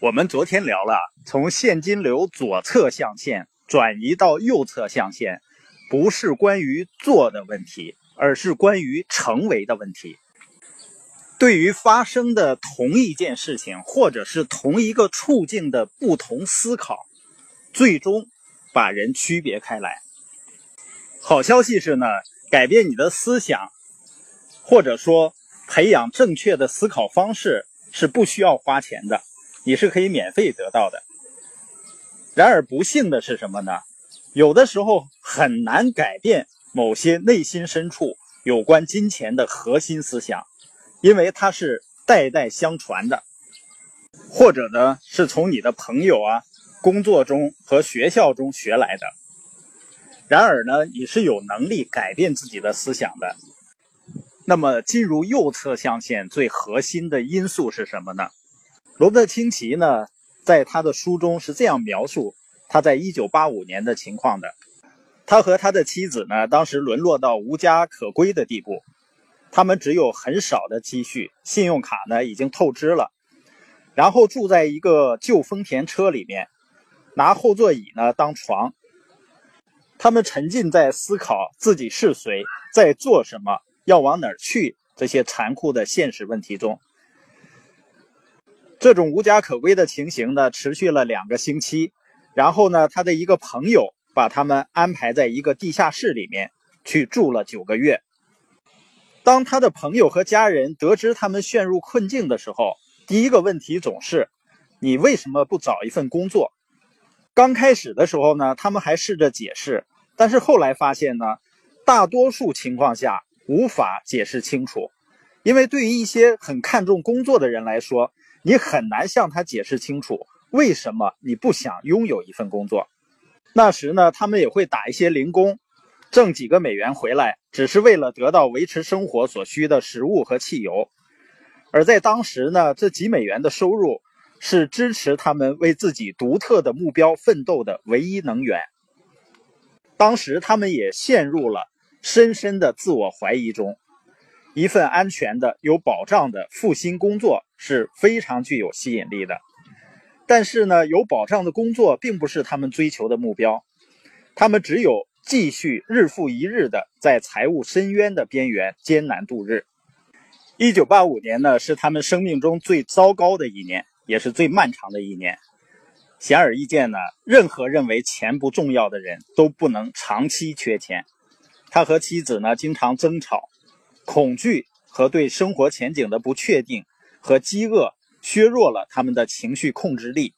我们昨天聊了，从现金流左侧象限转移到右侧象限，不是关于做的问题，而是关于成为的问题。对于发生的同一件事情，或者是同一个处境的不同思考，最终把人区别开来。好消息是呢，改变你的思想，或者说培养正确的思考方式，是不需要花钱的。你是可以免费得到的。然而不幸的是什么呢？有的时候很难改变某些内心深处有关金钱的核心思想，因为它是代代相传的，或者呢是从你的朋友啊、工作中和学校中学来的。然而呢，你是有能力改变自己的思想的。那么进入右侧象限最核心的因素是什么呢？罗伯特清崎呢，在他的书中是这样描述他在1985年的情况的：他和他的妻子呢，当时沦落到无家可归的地步，他们只有很少的积蓄，信用卡呢已经透支了，然后住在一个旧丰田车里面，拿后座椅呢当床。他们沉浸在思考自己是谁，在做什么，要往哪儿去这些残酷的现实问题中。这种无家可归的情形呢，持续了两个星期。然后呢，他的一个朋友把他们安排在一个地下室里面去住了九个月。当他的朋友和家人得知他们陷入困境的时候，第一个问题总是：你为什么不找一份工作？刚开始的时候呢，他们还试着解释，但是后来发现呢，大多数情况下无法解释清楚，因为对于一些很看重工作的人来说。你很难向他解释清楚为什么你不想拥有一份工作。那时呢，他们也会打一些零工，挣几个美元回来，只是为了得到维持生活所需的食物和汽油。而在当时呢，这几美元的收入是支持他们为自己独特的目标奋斗的唯一能源。当时他们也陷入了深深的自我怀疑中。一份安全的、有保障的复薪工作是非常具有吸引力的，但是呢，有保障的工作并不是他们追求的目标，他们只有继续日复一日的在财务深渊的边缘艰难度日。一九八五年呢，是他们生命中最糟糕的一年，也是最漫长的一年。显而易见呢，任何认为钱不重要的人都不能长期缺钱。他和妻子呢，经常争吵。恐惧和对生活前景的不确定和饥饿削弱了他们的情绪控制力。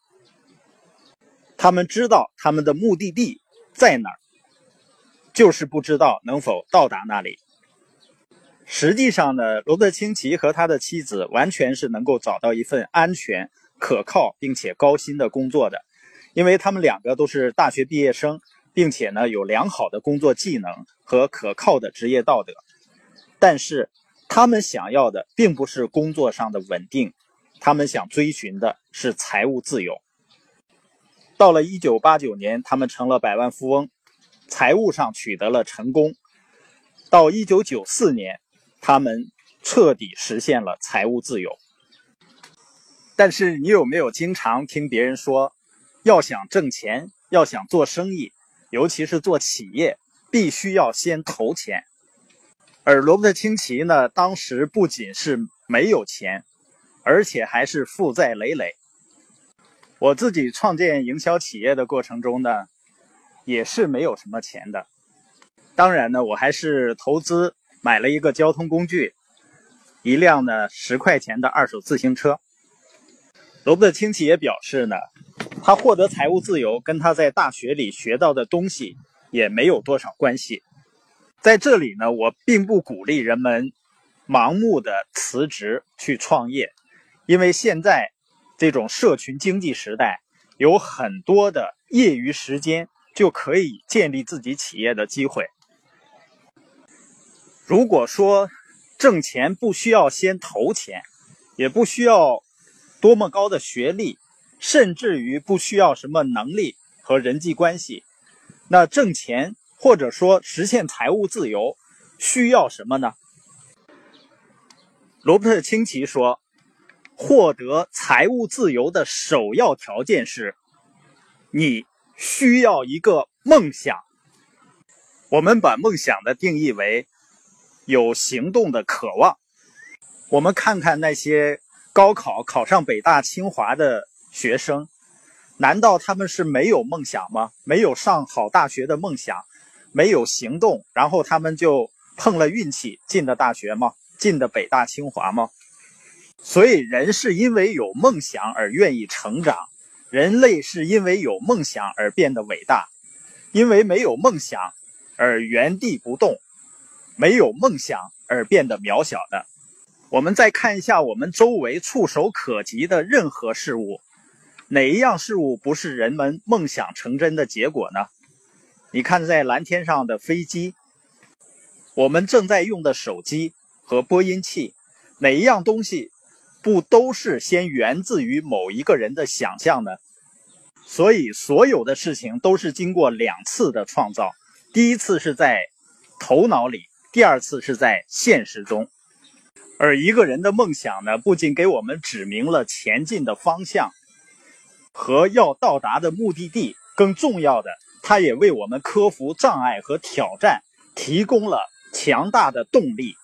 他们知道他们的目的地在哪儿，就是不知道能否到达那里。实际上呢，罗德清奇和他的妻子完全是能够找到一份安全、可靠并且高薪的工作的，因为他们两个都是大学毕业生，并且呢有良好的工作技能和可靠的职业道德。但是，他们想要的并不是工作上的稳定，他们想追寻的是财务自由。到了1989年，他们成了百万富翁，财务上取得了成功。到1994年，他们彻底实现了财务自由。但是，你有没有经常听别人说，要想挣钱，要想做生意，尤其是做企业，必须要先投钱？而罗伯特清崎呢，当时不仅是没有钱，而且还是负债累累。我自己创建营销企业的过程中呢，也是没有什么钱的。当然呢，我还是投资买了一个交通工具，一辆呢十块钱的二手自行车。罗伯特清崎也表示呢，他获得财务自由跟他在大学里学到的东西也没有多少关系。在这里呢，我并不鼓励人们盲目的辞职去创业，因为现在这种社群经济时代，有很多的业余时间就可以建立自己企业的机会。如果说挣钱不需要先投钱，也不需要多么高的学历，甚至于不需要什么能力和人际关系，那挣钱。或者说实现财务自由需要什么呢？罗伯特清崎说：“获得财务自由的首要条件是，你需要一个梦想。我们把梦想的定义为有行动的渴望。我们看看那些高考考上北大清华的学生，难道他们是没有梦想吗？没有上好大学的梦想，没有行动，然后他们就碰了运气进的大学吗？进的北大清华吗？所以，人是因为有梦想而愿意成长，人类是因为有梦想而变得伟大，因为没有梦想而原地不动，没有梦想而变得渺小的。我们再看一下我们周围触手可及的任何事物，哪一样事物不是人们梦想成真的结果呢？你看，在蓝天上的飞机，我们正在用的手机和播音器，哪一样东西？不都是先源自于某一个人的想象呢？所以所有的事情都是经过两次的创造，第一次是在头脑里，第二次是在现实中。而一个人的梦想呢，不仅给我们指明了前进的方向和要到达的目的地，更重要的，它也为我们克服障碍和挑战提供了强大的动力。